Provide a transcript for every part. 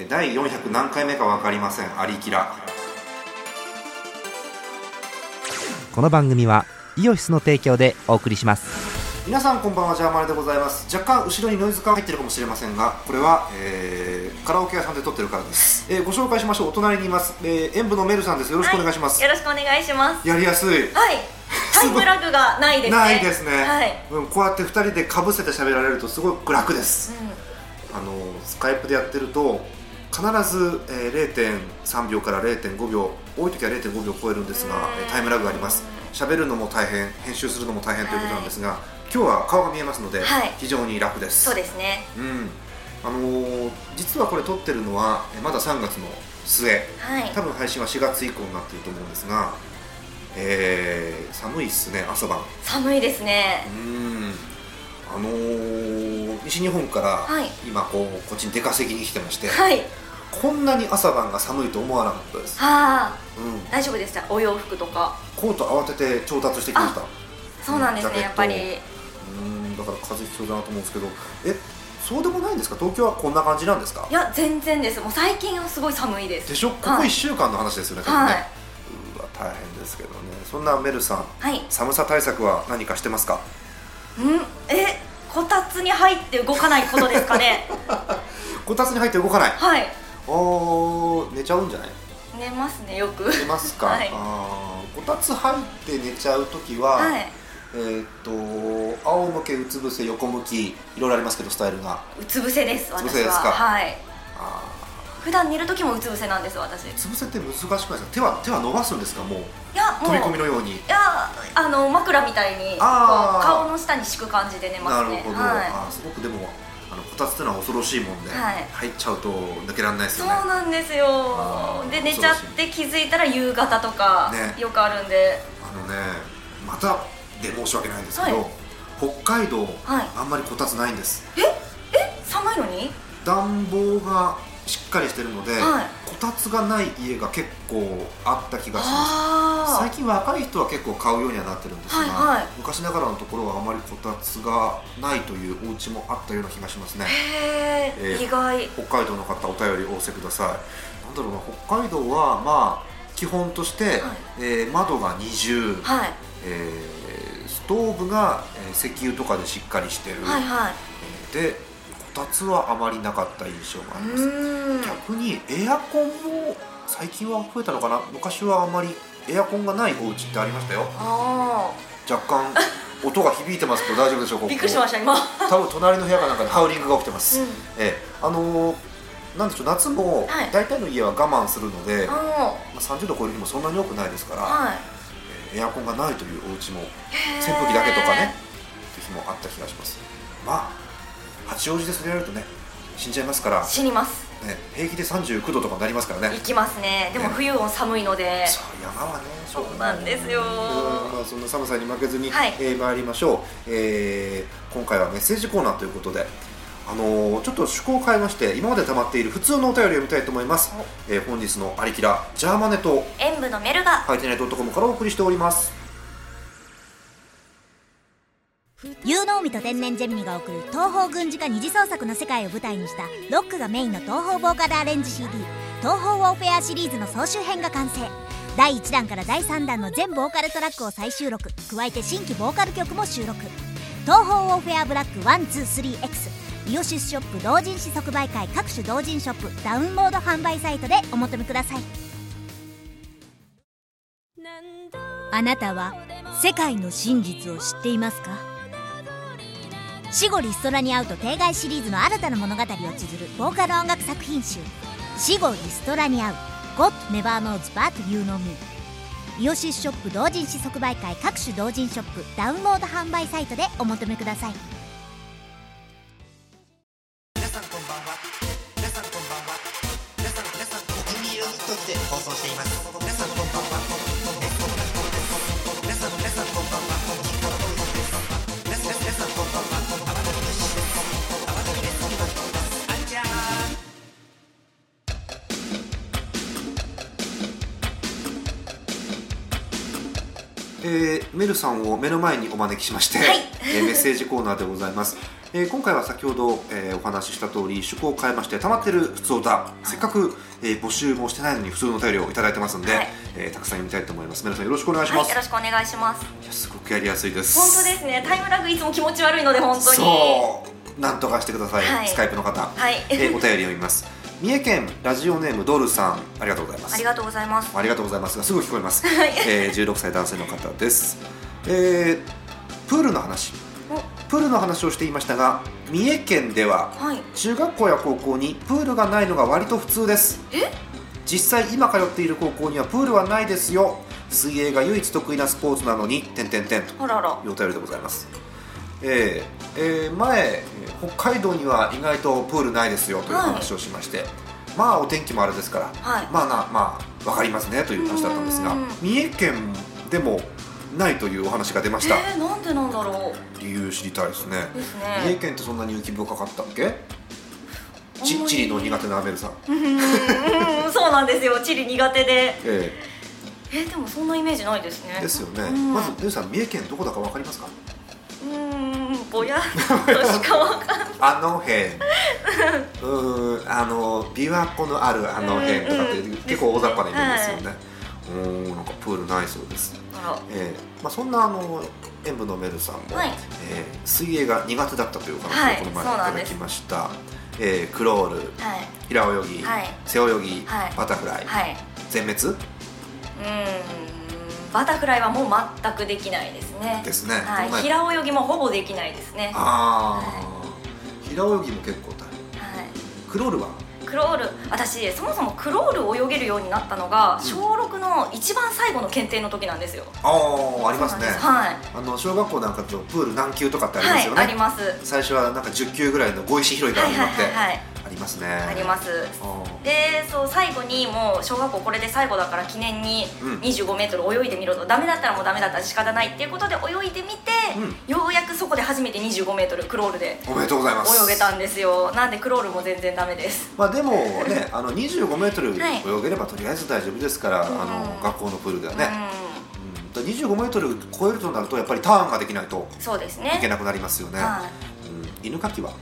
えー第400何回目か分かりません。アリキラ。この番組はイオシスの提供でお送りします。皆さんこんばんはジャーマネでございます。若干後ろにノイズが入ってるかもしれませんがこれは、えーカラオケ屋さんで撮ってるからです、えーご紹介しましょう。お隣にいます、えー、演舞のメルさんです。よろしくお願いします、よろしくお願いします。やりやすい。はい。タイムラグがないですね。ないですね、はい。うん、こうやって2人でかぶせて喋られるとすごく楽です、うあのスカイプでやってると必ず、えー0.3秒から0.5秒多い時は0.5秒超えるんですが、えータイムラグがあります。喋るのも大変編集するのも大変ということなんですが、今日は顔が見えますので、はい。非常に楽です。そうですね。うん。あのー実はこれ撮ってるのはえーまだ3月の末。はい。多分配信は4月以降になっていると思うんですが、えー寒いっすね朝晩。寒いですね。う。ん。あのー西日本からはい今こうこっちに出稼ぎに来てまして、はい。こんなに朝晩が寒いと思わなかったです、はあ。うん、大丈夫でした？お洋服とか。コート慌てて調達してきましたそうなんですね。やっぱり。うんだから風邪ひきそうだなと思うんですけどえそうでもないんですか？東京はこんな感じなんですか？いや全然です。もう最近はすごい寒いです。でしょ？ここはい1週間の話ですよね、はい。うわ大変ですけどねそんなメルさんはい。寒さ対策は何かしてますか？うん？え、こたつに入って動かないことですかね？こたつに入って動かない？はい。おー寝ちゃうんじゃない？寝ますねよく。寝ますか、はいあーこたつ入って寝ちゃう時は、はい。えーっと仰向けうつ伏せ横向きいろいろありますけどスタイルがうつ伏せです。うつ伏私は。せですかはい。あ普段寝る時もうつ伏せなんです私。ーうつ伏せって難しくないですか？手は手は伸ばすんですか？もういやもう。飛び込みのように。いやあの枕みたいにあー。顔の下に敷く感じで寝ますね。なるほど、はあーすごくでもあのこたつってのは恐ろしいもんで、はい。入っちゃうと抜けられないでい、すよね。そうなんですあよーで寝ちゃって気づいたら夕方とかね。よくあるんで、あのねまたで申し訳ないんですけど、はい。北海道、はい。あんまりこたつないんです。え？寒いのに？暖房がしっかりしてるので、はい。こたつがない家が結構あった気がします。あ最近若い人は結構買うようにはなってるんですが、はいはい。昔ながらのところはあまりこたつがないというお家もあったような気がしますね。あへえ、えー意外。北海道の方お便りお寄せください。なんだろうな北海道はまあ基本として、えー窓が二重、はい。えーストーブが、えー石油とかでしっかりしてる、はいはい。えーでこたつはあまりなかった印象がありうます。逆にエアコンも最近は増えたのかな？昔はあまりエアコンがないお家ってありましたよ。あ若干 音が響いてますけど大丈夫でしょうかあびっくりしました今。多分隣の部屋かなんかでハウリングが起きてます、うん。ええ。あのーなんでしょう夏もはい。大体の家は我慢するので、あまあ、30度超える日もそんなに多くないですから、のはい。えーエアコンがないというお家も扇風機だけとかねって日もあった気がします。まあ八王子でそれやるとね死んじゃいますから、死にます。ね、平気で39度とかになりますからね。行きますね。でもね冬も寒いので。そう山はねそうなんですよ。うんまあ、そんな寒さに負けずに、はい。えー参りましょう、えー今回はメッセージコーナーということであのーちょっと趣向を変えまして今まで溜まっている普通のお便りを読みたいと思います、えー本日のありきらジャーマネと演舞のメルがハイテナイト .com からお送りしております有能美と天然ジェミニが送る東方軍事化二次創作の世界を舞台にしたロックがメインの東方ボーカルアレンジ CD「東方ウォーフェア」シリーズの総集編が完成。第1弾から第3弾の全ボーカルトラックを再収録。加えて新規ボーカル曲も収録。東方ウォーフェアブラック 123X イオシスショップ同人誌即売会各種同人ショップ。ダウンロード販売サイトでお求めください。あなたは世界の真実を知っていますか？死後リストラに会うと定外シリーズの新たな物語を綴るボーカル音楽作品集「死後リストラに会う God Never Knows But You Know Me」イオシスショップ同人誌即売会各種同人ショップダウンロード販売サイトでお求めください。皆さんこんばんは。皆さんこんばんは。皆さん皆さん国民色にとって放送しています。皆さんメルさんを目の前にお招きしまして、はい。えーメッセージコーナーでございます、えー今回は先ほど、えーお話しした通り趣向を変えまして溜まってる普通歌、せっかく、えー募集もしてないのに普通のお便りをいただいてますんで、はい。えーたくさん読みたいと思います。皆さんよろしくお願いします、はいよろしくお願いします。いやすごくやりやすいです。本当ですね。タイムラグいつも気持ち悪いので本当に。そう。なんとかしてください、はい。スカイプの方、はい。えーお便り読みます三重県ラジオネームドルさんありがとうございます。ありがとうございます。ありがとうございます。がすぐ聞こえます、は いえー、16歳男性の方です、えープールの話。プールの話をしていましたが三重県でははい。中学校や高校にプールがないのが割と普通です。え？実際今通っている高校にはプールはないですよ。水泳が唯一得意なスポーツなのに点々点というお便りでございますえーえー前えー北海道には意外とプールないですよという話をしまして、まあお天気もあれですから、はい。まあなまあわかりますねという話だったんですが。うん。三重県でもないというお話が出ました、えー、なんでなんだろ理由知りたいですね。うです三重ね県ってそんなに雪深かったっけ？あんまりち地理の苦手なアメルさん、そうなんですよ。地理苦手で。ええ。ー、でもそんなイメージないですね。ーですよね、うん。まずメルさん三重県どこだかわかりますか？うーんぼやっとしかわかんない。あの辺。うーんあの琵琶湖のあるあの辺とかってうんうん結構大雑把なイメージですよね、うーんなんかプールないそうです、えーまあ、そんなあの演舞のメルさんも、はい。えー水泳が苦手だったというおはい話をこの前いただきました、えークロールはい。平泳ぎ、はい。背泳ぎ、はい。バタフライ、はい。全滅？うーんバタフライはもう全くできないですね。ですね。はい、平泳ぎもほぼできないですね。はああ、平泳ぎも結構大変。い。クロールは？クロール。私そもそもクロールを泳げるようになったのがうん。小6の一番最後の検定の時なんですよ。ああありますね。はい。あの小学校なんかだとプール何級とかってありますよね、はいあります。最初はなんか10級ぐらいの碁石拾いからはいはい始まって、はいはいありますね。あります。あでそう最後にもう小学校これで最後だから記念にうん。2 5メートル泳いでみろと、ダメだったらもうダメだったら仕方ないっていうことで泳いでみて、うようやくそこで初めて2 5メートルクロールでーおめでとうございます。泳げたんですよ。なんでクロールも全然ダメです。まあでもね あの25メートルはい泳げればとりあえず大丈夫ですから、あのうん。学校のプールではね、ううん、25メートル超えるとなるとやっぱりターンができないといけねなくなりますよね、はい。うん、犬かきは？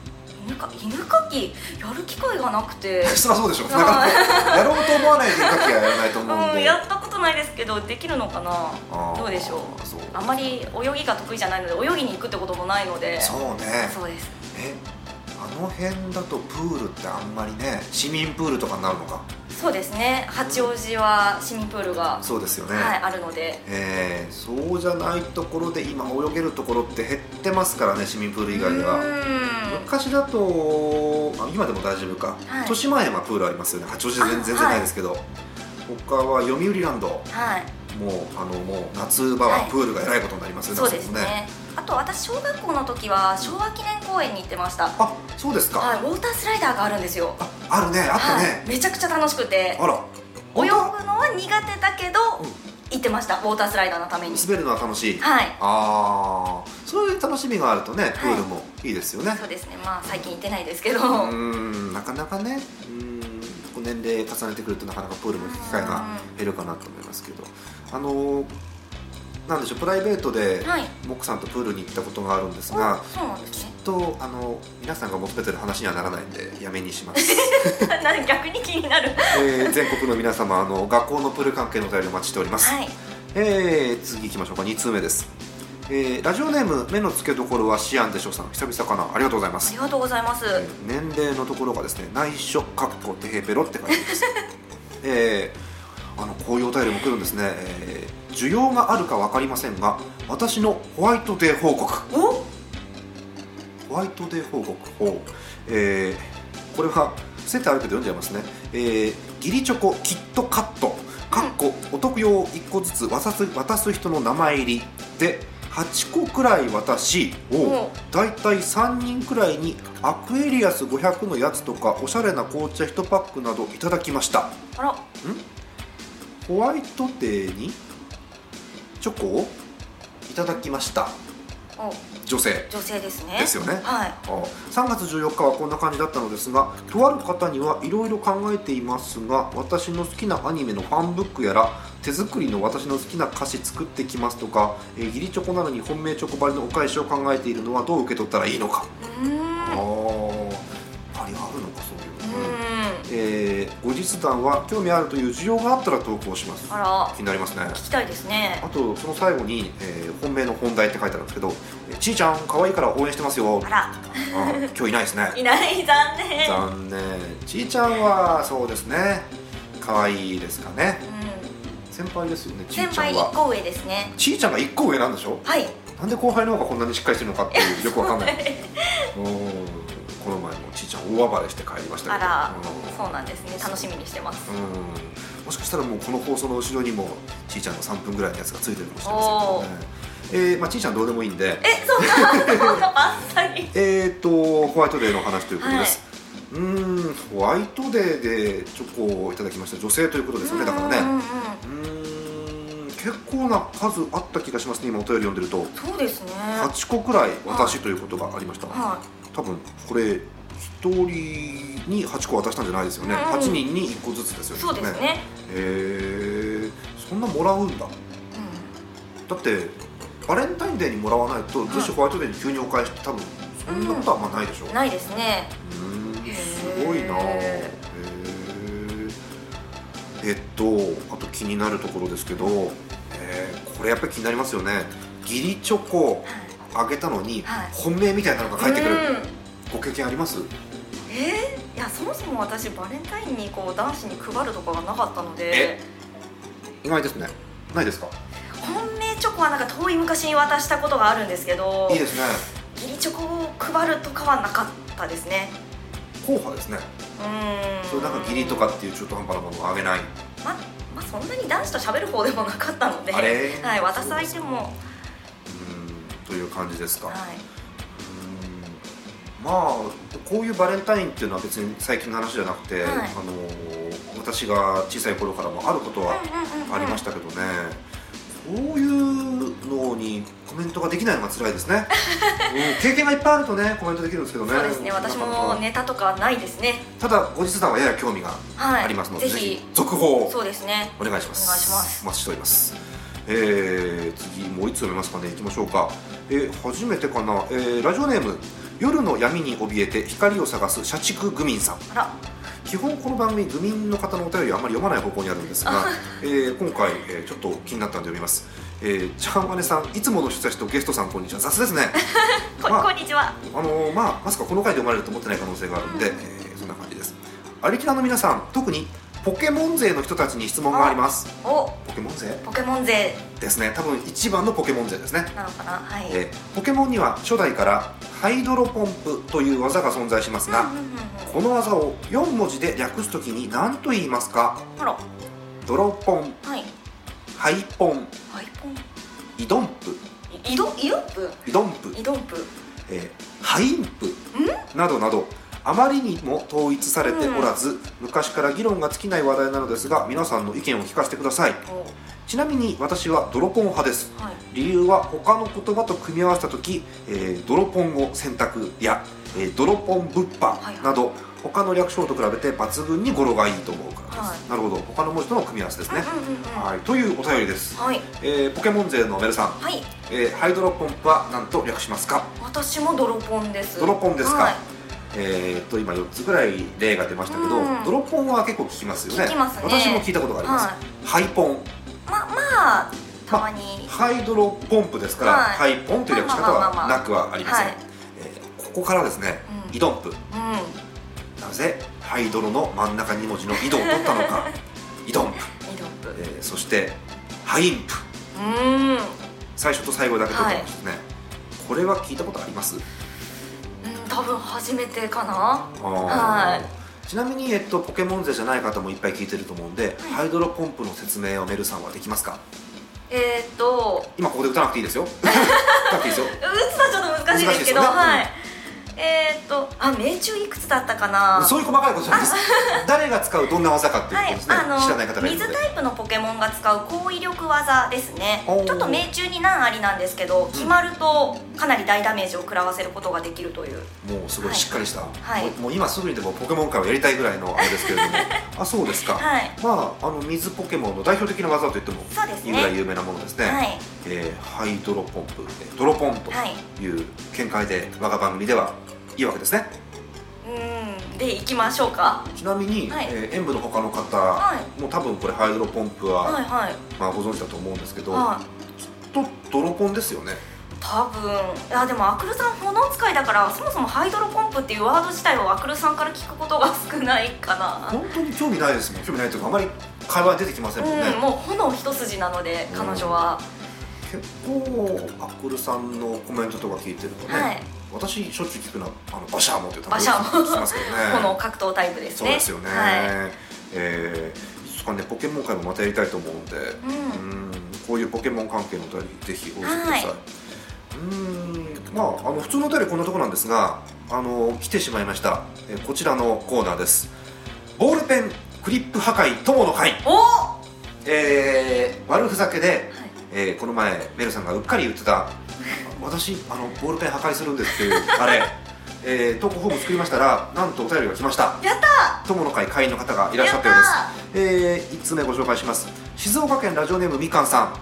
犬か犬かきやる機会がなくて。そりゃそうでしょ。なかなかやろうと思わないと犬かきはやらないと思うんうん、で、やったことないですけどできるのかな？どうでしょう。あんまり泳ぎが得意じゃないので泳ぎに行くってこともないので。そうね。そうです。えあの辺だとプールってあんまりね市民プールとかになるのか？そうですね。八王子は市民プールが、そうですよね、はい、あるので。えーそうじゃないところで今泳げるところって減ってますからね市民プール以外では昔だとあ今でも大丈夫か、はい。豊島園はプールありますよね。八王子全然ないですけど、他は読売ランドはい。もうあのもう夏場はプールがえらいことになりますよね、そうですねあと私小学校の時は昭和記念公園に行ってました、あそうですか、はい、ウォータースライダーがあるんですよ。ああるね。あったはい。ね、めちゃくちゃ楽しくて。あら。泳ぐの本は苦手だけど、うん行ってましたウォータースライダーのために。当滑るのは楽しい、はい。ああそういう楽しみがあるとねプールもいいですよね、そうですね。まあ最近行ってないですけど、うーんなかなかねうーん年齢重ねてくるとなかなかプールの機会が減るかなと思いますけど。あのーなんでしょうプライベートではい。モックさんとプールに行ったことがあるんですがおそうなんですね。とあの皆さんが求めてる話にはならないんでやめにします、なんか逆に気になる。えー全国の皆様あの学校のプール関係のお便りお待ちしております、はい。えー次行きましょうか。2通目です、えーラジオネーム目の付けどころはシアンでしょうさん。久々かな。ありがとうございます。ありがとうございます、えー年齢のところがですね内緒かっこテヘペロって書いてます。えーあのこういうお便りも来るんですね、えー需要があるか分かりませんが私のホワイトデー報告。お？ホワイトデー報告を、えーこれはセンターあるけど読んじゃいますね、えー、ギリチョコキットカット。かっこお得用1個ずつ渡す渡す人の名前入り。で8個くらい渡しおをだいたい3人くらいにアクエリアス500のやつとかおしゃれな紅茶1パックなどいただきました。あら。ホワイトデーに？チョコをいただきました。お。女性。女性ですね。ですよね。はい。あ3月14日はこんな感じだったのですがとある方にはいろいろ考えていますが私の好きなアニメのファンブックやら手作りの私の好きな菓子作ってきますとか、えー、義理チョコなのに本命チョコバリのお返しを考えているのはどう受け取ったらいいのか、うーんえー後日談は興味あるという需要があったら投稿します。あら。気になりますね。聞きたいですね。あとその最後に、えー本命の本題って書いてあるんですけど「えーちーちゃん可愛いから応援してますよ」あら。あ今日いないですね。いない。残念。残念。ちーちゃんはそうですね。可愛いですかね。う先輩ですよねん先輩ちーちゃんは。一個上ですね。ちーちゃんが1個上なんでしょ？はい。なんで後輩の方がこんなにしっかりしてるのかっていうよくわかんない。うんこの前もちーちゃん大暴れして帰りましたけど。あらうん。そうなんですね。楽しみにしてます。うん。もしかしたらもうこの放送の後ろにもちーちゃんの3分ぐらいのやつがついてるかもしれませんけどね。えーまあ、ちーちゃんどうでもいいんで。えそんなそんなバッサリえー、とホワイトデーの話ということです、うーんホワイトデーでチョコをいただきました女性ということですよねだからね。うん結構な数あった気がしますね今お便り読んでると。そうですね。8個くらい私ということがありました、は多分これ1人に8個渡したんじゃないですよね、うん。8人に1個ずつですよね。いそうですね。へえそんなもらうんだ。うだってバレンタインデーにもらわないと女子ホワイトデーに急にお返しって多分そんなことはあんまないでしょ、ん。ないですね。うー。んすごいな。へええっとあと気になるところですけど、えーこれやっぱり気になりますよね。義理チョコあげたのに、はい。本命みたいなのが返ってくる、うん。ご経験あります？えー？いやそもそも私バレンタインにこう男子に配るとかがなかったので。え？意外ですね。ないですか？本命チョコはなんか遠い昔に渡したことがあるんですけど。いいですね。義理チョコを配るとかはなかったですね。硬派ですね。うーん。そうなんか義理とかっていう中途半端なものをあげない？ままあそんなに男子と喋る方でもなかったので。はい、渡す相手も、はうんという感じですか、い、うん。まあこういうバレンタインっていうのは別に最近の話じゃなくて、はい。あの私が小さい頃からもあることはありましたけどね、こういうのにコメントができないのが辛いですね、うん。経験がいっぱいあるとねコメントできるんですけどね。そうですね。私もネタとかないですね。ただ後日談はやや興味がはい。ありますので、ぜひ続報をそうですね。お願いします。お願いします。お待ちしておりますえー、次もう一つ読めますかね。いきましょうか、えー初めてかな、えーラジオネーム夜の闇に怯えて光を探す社畜グミンさん。基本この番組グミンの方のお便りはあんまり読まない方向にあるんですが、えー今回、えーちょっと気になったんで読みます、えー、ちゃんまねさんいつもの出演とゲストさんこんにちは。雑ですね。こ,、まあこんにちは。あのーまあまさかこの回で読まれると思ってない可能性があるんで、えーそんな感じです。アリの皆さん特にポケモン勢の人たちに質問があります。お。ポケモン勢？ポケモン勢。ですね。多分一番のポケモン勢ですね、なのかなはい、えーポケモンには初代からハイドロポンプという技が存在しますが、うんうんうんうんこの技を4文字で略すときに何と言いますか？あら。ドロポン。はい。ハイポン。ハイポン。イドンプ。イドイドンプ？イドンプ、イドンプ。えーハインプ。などなどあまりにも統一されておらず、昔から議論が尽きない話題なのですが皆さんの意見を聞かせてください。おちなみに私はドロポン派です。はい。理由は他の言葉と組み合わせた時、えードロポンを選択や、えードロポン物はいはい。販など、他の略称と比べて抜群に語呂がいいと思うからです、はい。なるほど。他の文字との組み合わせですね、うんうんうんうんはい、というお便りです、はい。えーポケモン勢のメルさん、はい。えーハイドロポンプは何と略しますか？私もドロポンです。ドロポンですか、はいえーっと今4つぐらい例が出ましたけど、うん。ドロポンは結構聞きますよね。聞きますね。私も聞いたことがあります、はい。ハイポン。ままあたまに、ハイドロポンプですから、はい。ハイポンという略し方まあまあまあまあはなくはありません、はいえーここからですね、うん。イドンプ。うん。なぜハイドロの真ん中2文字の井戸を取ったのか。イドンプ、イドンプ。えーそしてハインプ。最初と最後だけ取ってましたね、これは聞いたことあります？多分初めてかな。はい。ちなみに、えっと、ポケモン勢じゃない方もいっぱい聞いてると思うんで、はい。ハイドロポンプの説明をメルさんはできますか？えー、っと。今ここで打たなくていいですよ。打たなくていいですよ。打つのはちょっと難しいですけど難しいですよね。はいえー、っとあ命中いくつだったかな？そういう細かいことじゃないです。誰が使うどんな技かっていうこはいとですね、あの知らない方がいる水タイプのポケモンが使う高威力技ですね。ちょっと命中に難ありなんですけど決まるとかなり大ダメージを食らわせることができるという。もうすごいしっかりした、はい。もうもう今すぐにでもポケモン界をやりたいぐらいのあれですけれども。あ そうですか、はい。まああの水ポケモンの代表的な技と言ってもいいぐらい有名なものですね。はいえーハイドロポンプえードロポンとはい。いう見解で我が番組ではいいわけですね。うん。で行きましょうか。ちなみに、はい。えー演舞の他の方、はもう多分これハイドロポンプは、はいはい。まあ、ご存知だと思うんですけど、はい。きっとドロポンですよね。多分。いやでもアクルさん炎使いだからそもそもハイドロポンプっていうワード自体をアクルさんから聞くことが少ないかな。本当に興味ないですもん。興味ないというかあまり会話に出てきませんもんね、うんもう炎一筋なので彼女は、結構アクルさんのコメントとか聞いてるとね、はい。私しょっちゅう聞くのはあのバシャーモってバシャーモ聞きますけどね炎格闘タイプですね。そうですよね、はい。えーいつかねポケモン界もまたやりたいと思うんで、うん。うんこういうポケモン関係のお便りぜひお寄せください、はうんまああの普通のお便りこんなところなんですがあの来てしまいました、えーこちらのコーナーです。ボールペンクリップ破壊友の会。おはえー悪ふざけで、いえーこの前メルさんがうっかり言ってた私あのボールペン破壊するんですっていうあれ、えー投稿フォーム作りましたらなんとお便りが来ました。やった！友の会会員の方がいらっしゃったようです。えー、1つ目ご紹介します。静岡県ラジオネームみかんさん、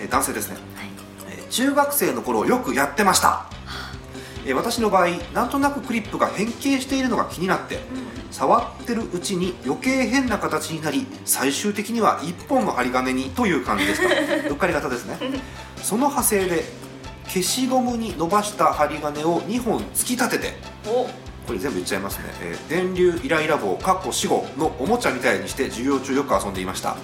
えー男性ですね、はい。えー中学生の頃よくやってました、えー私の場合なんとなくクリップが変形しているのが気になって触ってるうちに余計変な形になり最終的には1本の針金にという感じでした。うっかり型ですね。その派生で消しゴムに伸ばした針金を2本突き立ててお。これ全部言っちゃいますね、えー電流イライラ棒かっこ死後のおもちゃみたいにして授業中よく遊んでいました、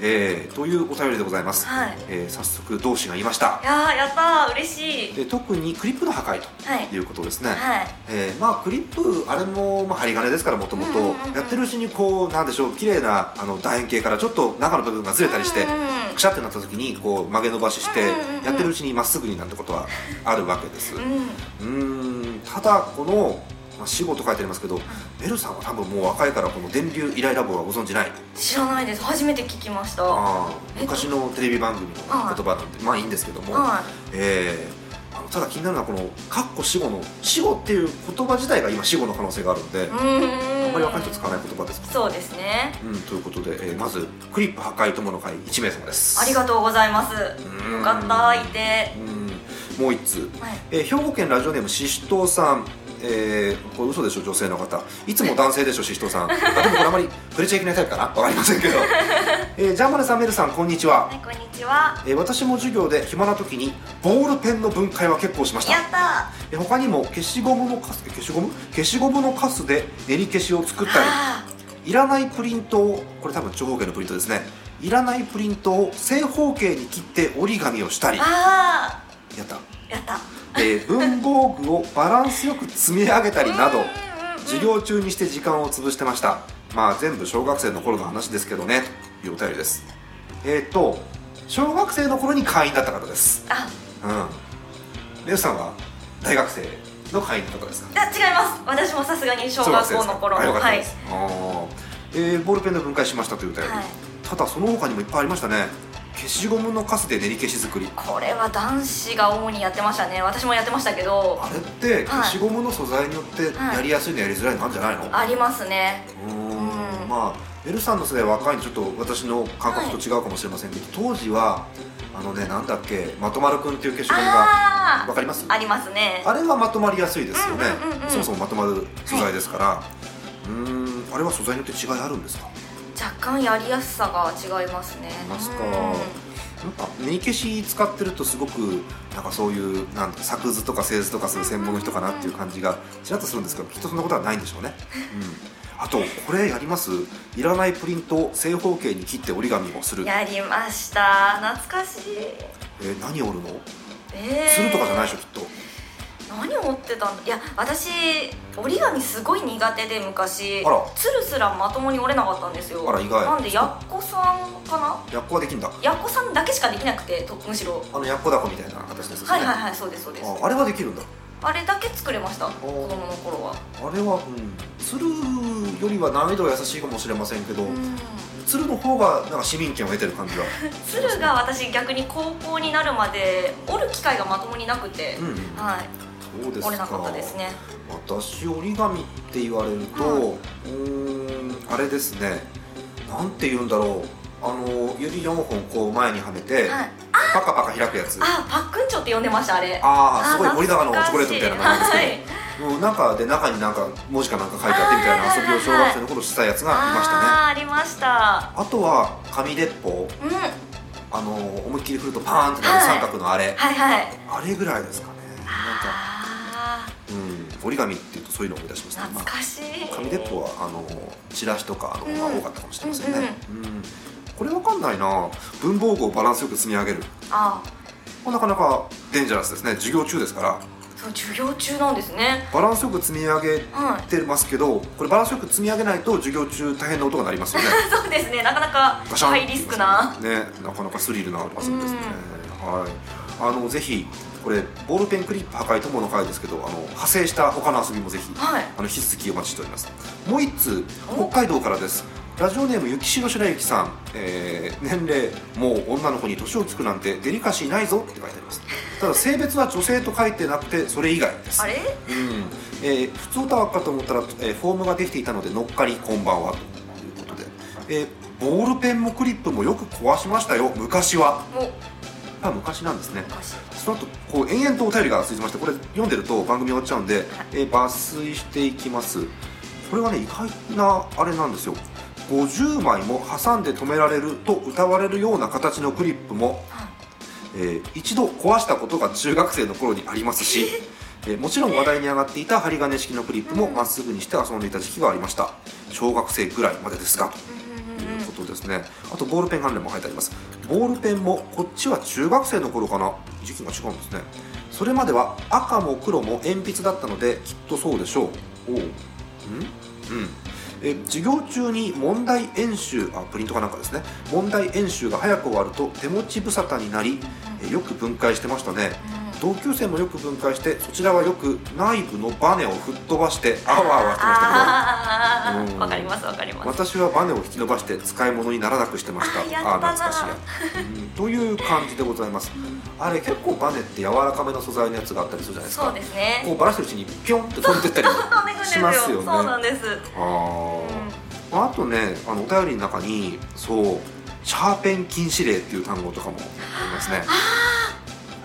えーというお便りでございます、はい。えー早速同志がいました。いやーやったー。嬉しい。で特にクリップの破壊はい。ということですね、はい。えーまあクリップあれも、まあ、針金ですからもともとやってるうちにこうなんでしょう綺麗なあの楕円形からちょっと中の部分がずれたりして、うんうんくしゃってなった時にこう曲げ伸ばしして、やってるうちにまっすぐになるってことはあるわけです、うん。ただこの、まあ、死後と書いてありますけど、メルさんは多分もう若いからこの電流イライラ棒はご存じない？知らないです。初めて聞きました。あ昔のテレビ番組の言葉なんで、まあいいんですけども、はえーあのただ気になるのはこの「かっこ死後の「死後」っていう言葉自体が今死後の可能性があるんで、あんまり若い人使わない言葉ですそうですね。うん、ということで、えーまずクリップ破壊友の会1名様です。ありがとうございます。ん。よかったいてうん。もう1通、はい。えー兵庫県ラジオネームししとうさんえー、これ嘘でしょ女性の方。いつも男性でしょししとうさん。あでもこれあまり触れちゃいけないタイプかな。わかりませんけど、えー、ジャンマネさんメルさんこんにちは、はいこんにちは。えー私も授業で暇な時にボールペンの分解は結構しました。やったえー他にも消しゴムのカス消しゴム？消しゴムのカスで練り消しを作ったり。あいらないプリントをこれ多分長方形のプリントですね。いらないプリントを正方形に切って折り紙をしたり。やった、ーやったえー文房具をバランスよく積み上げたりなど授業中にして時間を潰してました。まあ全部小学生の頃の話ですけどね。というお便りです。えっ、と小学生の頃に会員だった方です。あ。うん。レオさんは大学生の会員の方ですか？いや違います。私もさすがに小学校の頃。はい。あー。えーボールペンで分解しましたというお便り、はい。ただその他にもいっぱいありましたね消しゴムのカスで練り消し作り。これは男子が主にやってましたね。私もやってましたけど。あれって消しゴムの素材によってはい。やりやすいのやりづらいのあるんじゃないの、ありますね。うーん。うん。まあエルさんの世代は若いんでちょっと私の感覚と違うかもしれませんけど、当時はあのねなんだっけまとまるくんっていう消しゴムがあわかります？あありますね。あれはまとまりやすいですよね、そもそもまとまる素材ですから、うーん。あれは素材によって違いあるんですか？若干やりやすさが違いますね。いますか。うん。なんか練り消し使ってるとすごくなんかそういうなんだ作図とか製図とかする専門の人かなっていう感じがちらっとするんですけどきっとそんなことはないんでしょうね、うん、あとこれやります？いらないプリントを正方形に切って折り紙をする。やりました。懐かしい。えー何折るの？えー、するとかじゃないでしょきっと何を折ってたんだ？いや私折り紙すごい苦手で昔。あら。つるすらまともに折れなかったんですよ。あら意外。なんでやっこさんかな？やっこはできんだ。やっこさんだけしかできなくてとむしろあのやっこだこみたいな形ですよね。はいはいはいそうですそうです。ああれはできるんだ。あれだけ作れました子供の頃は。あれはうん。鶴よりは難易度は優しいかもしれませんけど、うん。鶴の方がなんか市民権を得てる感じは？鶴が私逆に高校になるまで折る機会がまともになくて、うんうん。はい折れなかったですね私折り紙って言われると、うーんあれですね。なんて言うんだろう。あの指4本こう前にはめて、はい。パカパカ開くやつ。あパックンチョって呼んでましたあれ。ああすごいあ森永のチョコレートみたいな感じですけど、うん、中で中になんか文字かなんか書いてあってみたいな遊びを小学生の頃したやつがいましたね。あーありました。あとは紙鉄砲う。ん。はいあの思いっきり振るとパーンってなる三角のあれ、はいあれぐらいですかね。なんか、あうん、折り紙っていうとそういうのを思い出しますね、ー懐かしい。紙鉄砲はあのチラシとかのうん。が多かったかもしれませんね、うんこれわかんないな。文房具をバランスよく積み上げる。あこれなかなかデンジャラスですね。授業中ですから。そう授業中なんですね。バランスよく積み上げはいてますけどこれバランスよく積み上げないと授業中大変な音が鳴りますよね。そうですね。なかなかハイリスクな。ねなかなかスリルのある遊びですね、はい。あのぜひこれボールペンクリップ破壊友の会ですけどあの派生した他の遊びもぜひ、はい。あの引き続きお待ちしております。もう一通お北海道からです。ラジオネーム雪城白雪さん、えー年齢もう女の子に年を聞くなんてデリカシーないぞって書いてあります。ただ性別は女性と書いてなくてそれ以外です。あれ？うん。えー普通歌はかと思ったら、えーフォームができていたので乗っかりこんばんは。ということで、えーボールペンもクリップもよく壊しましたよ昔はもうあ昔なんですね。昔その後こう延々とお便りが続いてましてこれ読んでると番組終わっちゃうんで、えー抜粋していきます。これはね意外なあれなんですよ。50枚も挟んで止められると歌われるような形のクリップも、えー一度壊したことが中学生の頃にありますし、えーもちろん話題に上がっていた針金式のクリップもまっすぐにして遊んでいた時期がありました小学生ぐらいまでですがということですね。あとボールペン関連も書いてありますボールペンもこっちは中学生の頃かな。時期が違うんですね。それまでは赤も黒も鉛筆だったのできっとそうでしょう。おう。うん？うん。え授業中に問題演習あプリントかなんかですね。問題演習が早く終わると手持ち無沙汰になりえよく分解してましたね。同級生もよく分解してそちらはよく内部のバネを吹っ飛ばしてあわあわしてましたけど。わかりますわかります。私はバネを引き伸ばして使い物にならなくしてました。ああ懐かしいや、うん。という感じでございます。あれ結構バネって柔らかめの素材のやつがあったりするじゃないですか。そうですね。こうバラしてるうちにピョンって飛んでったり しますよね。そうなんです。あー。あとねあのお便りの中にそうシャーペン禁止令っていう単語とかもありますね。あ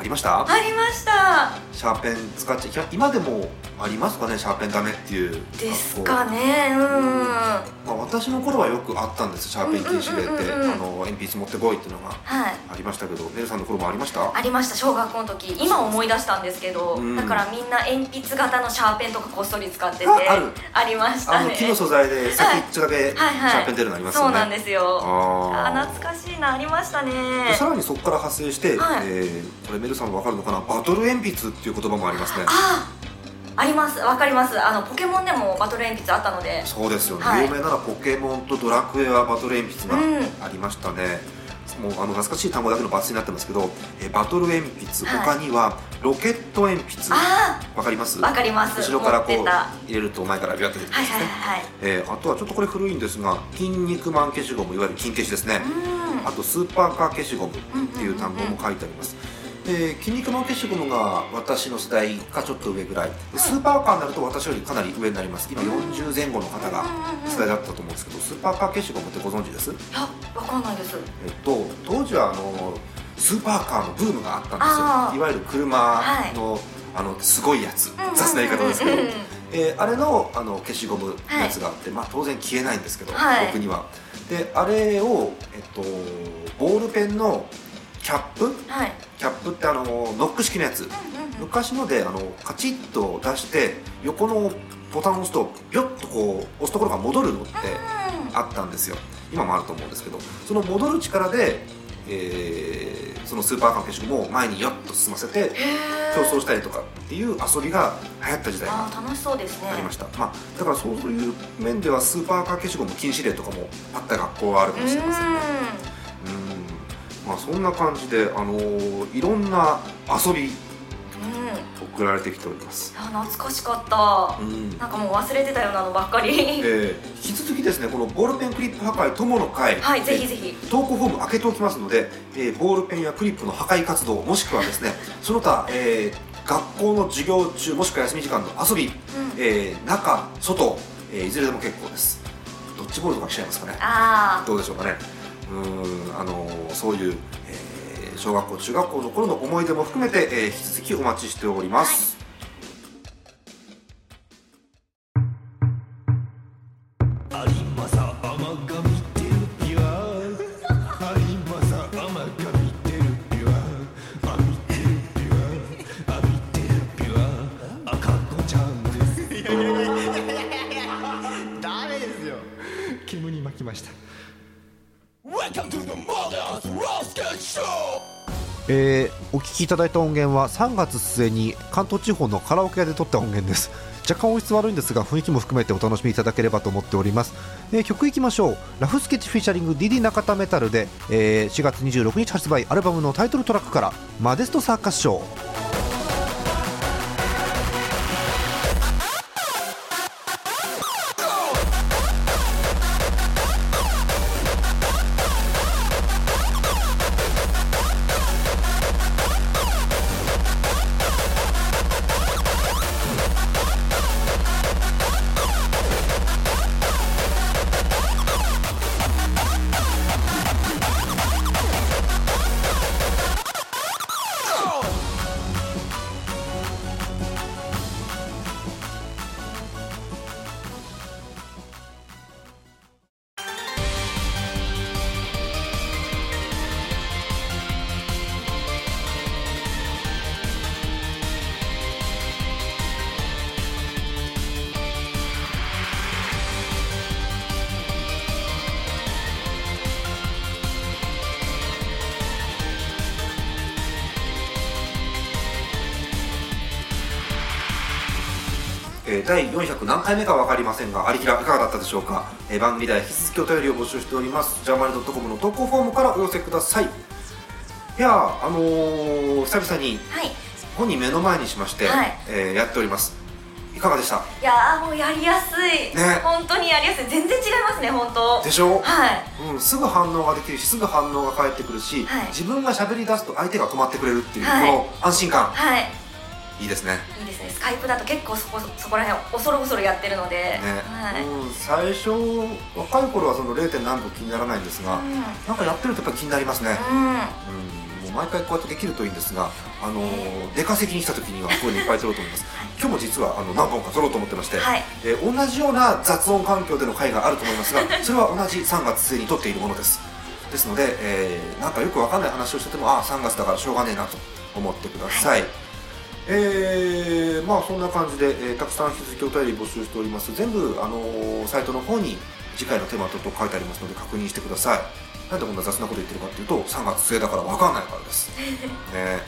りました？ありました。シャーペン使っちゃ今でもありますかねシャーペンダメっていう。ですかねうん。まあ、私の頃はよくあったんですシャーペン禁止令って、鉛筆持ってこいっていうのがはい。ありましたけどねるさんの頃もありました？ありました小学校の時。今思い出したんですけど、うん。だからみんな鉛筆型のシャーペンとかこっそり使っててあある。ありましたね。あの木の素材で先っちょだけシはいはい。ャーペン出るのありますよね、そうなんですよ。あー。あ懐かしいなありましたね。でさらにそこから派生して、はい。えーこれメルさん分かるのかな？バトル鉛筆っていう言葉もありますね。ああります。わかります。あのポケモンでもバトル鉛筆あったので。そうですよね、はい。有名ならポケモンとドラクエはバトル鉛筆がうん。ありましたね、もうあの懐かしい単語だけの抜粋になってますけど、えーバトル鉛筆はい。他にはロケット鉛筆。あわかります？あわかります。後ろからこう入れると前からビュッと出てくるんですね、はいはいはいえーあとはちょっとこれ古いんですが筋肉マン消しゴムいわゆる金消しですね、うん。あとスーパーカー消しゴムっていう単語も書いてあります、えー筋肉マン消しゴムが私の世代かちょっと上ぐらい。でスーパーカーになると私よりかなり上になります。今40前後の方が世代だったと思うんですけどスーパーカー消しゴムってご存知です？いやわかんないです。えっと当時はあのスーパーカーのブームがあったんですよ。いわゆる車の,、あのすごいやつ。雑な言い方ですけど。えーあれのあの消しゴムのやつがあって、まあ、当然消えないんですけど、はい。僕には。であれを、えっと、ボールペンのキャップ？はい。キャップってあのノック式のやつ。昔のであのカチッと出して横のボタンを押すとビョッとこう押すところが戻るのってあったんですよ。今もあると思うんですけど。その戻る力で、えーそのスーパーカー消しゴムを前にヨッと進ませてへ競ー争したりとかっていう遊びが流行った時代が楽しそうですね。ありました、まあ、だからそういう面ではスーパーカー消しゴム禁止令とかもあった学校はあるかもしれませんね。うんまあそんな感じで、あのーいろんな遊びうん。うん送られてきております、あ懐かしかった。うん。なんかもう忘れてたようなのばっかり。えー引き続きですねこのボールペンクリップ破壊友の会。はいぜひえーぜひ。投稿フォーム開けておきますので、えーボールペンやクリップの破壊活動もしくはですねその他、えー学校の授業中もしくは休み時間の遊び、えー中外、えーいずれでも結構です。ドッジボールとかしちゃいますかね。あどうでしょうかねうんあのそういう、えー小学校中学校の頃の思い出も含めて、えー引き続きお待ちしております、有聞きいただいた音源は3月末に関東地方のカラオケ屋で撮った音源です。若干音質悪いんですが雰囲気も含めてお楽しみいただければと思っております、えー曲いきましょう。ラフスケッチフィーチャリング DD 中田メタルで、えー4月26日発売アルバムのタイトルトラックからマデストサーカスショー。ー第400何回目か分かりませんがありきらいかがだったでしょうか、えー番組では引き続きお便りを募集しておりますジャーマネドットコムの投稿フォームからお寄せください。いやーあのー、久々にはい。本人目の前にしまして、はい。えーやっております。いかがでした？いやーもうやりやすい、ね。本当にやりやすい。全然違いますね本当。でしょ？はい。うん、すぐ反応ができるしすぐ反応が返ってくるし、はい。自分が喋り出すと相手が止まってくれるっていう、はい。この安心感。はいいいですね。いいですね。スカイプだと結構そこそこら辺恐る恐るやってるので、ね、はい、うん、最初若い頃はその 0. 点何分気にならないんですが、うん。なんかやってるとやっぱ気になりますね、うん。うん、もう毎回こうやってできるといいんですが、あのー出稼ぎに来た時にはこういうのいっぱい撮ろうと思います。今日も実はあの何本か撮ろうと思ってまして、はい。えー同じような雑音環境での回があると思いますが それは同じ3月末に撮っているものです。ですので、えーなんかよくわかんない話をしててもああ3月だからしょうがねえなと思ってください、えーまあそんな感じで、えーたくさん引き続きお便り募集しております。全部、あのーサイトの方に次回のテーマと書いてありますので確認してください。なんでこんな雑なこと言ってるかっていうと3月末だからわかんないからです。ね。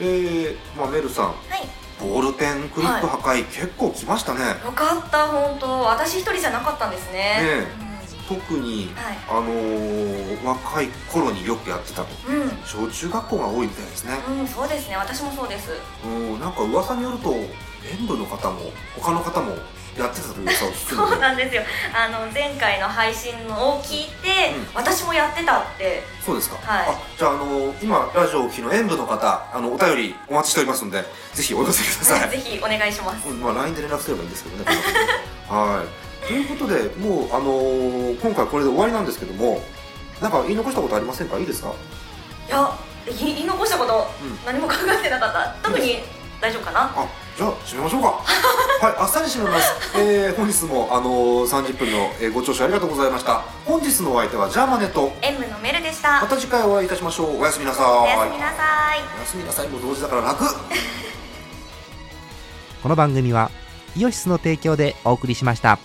えーまあ、メルさん。はい。ボールペンクリップ破壊、結構きましたね。よかった本当。私一人じゃなかったんですね。ね特に、はい。あのー若い頃によくやってたと。うん、うん小中学校が多いみたいですね。うん、そうですね。私もそうです。うんなんか噂によると演舞の方も他の方もやってたという噂を聞くの そうでなんですよ。あの前回の配信のを聞いて、うん。私もやってたって。そうですか、はい。あじゃあ、あのー今ラジオをお聞きの演舞の方あのお便りお待ちしておりますのでぜひお寄せください。ぜひお願いします。うんまあ、LINE で連絡すればいいんですけどね。はいということでもう、あのー今回これで終わりなんですけどもなんか言い残したことありませんか？いいですか？いや言い言い残したこと、うん。何も考えてなかった。特に大丈夫かな？あじゃあ締めましょうか。はいあっさり締めます、えー本日も、あのー30分の、えーご聴取ありがとうございました。本日のお相手はジャーマネと演舞のメルでした。また次回お会いいたしましょう。おやすみなさい。おやすみなさい。おやすみなさいも同時だから楽 この番組はイオシスの提供でお送りしました。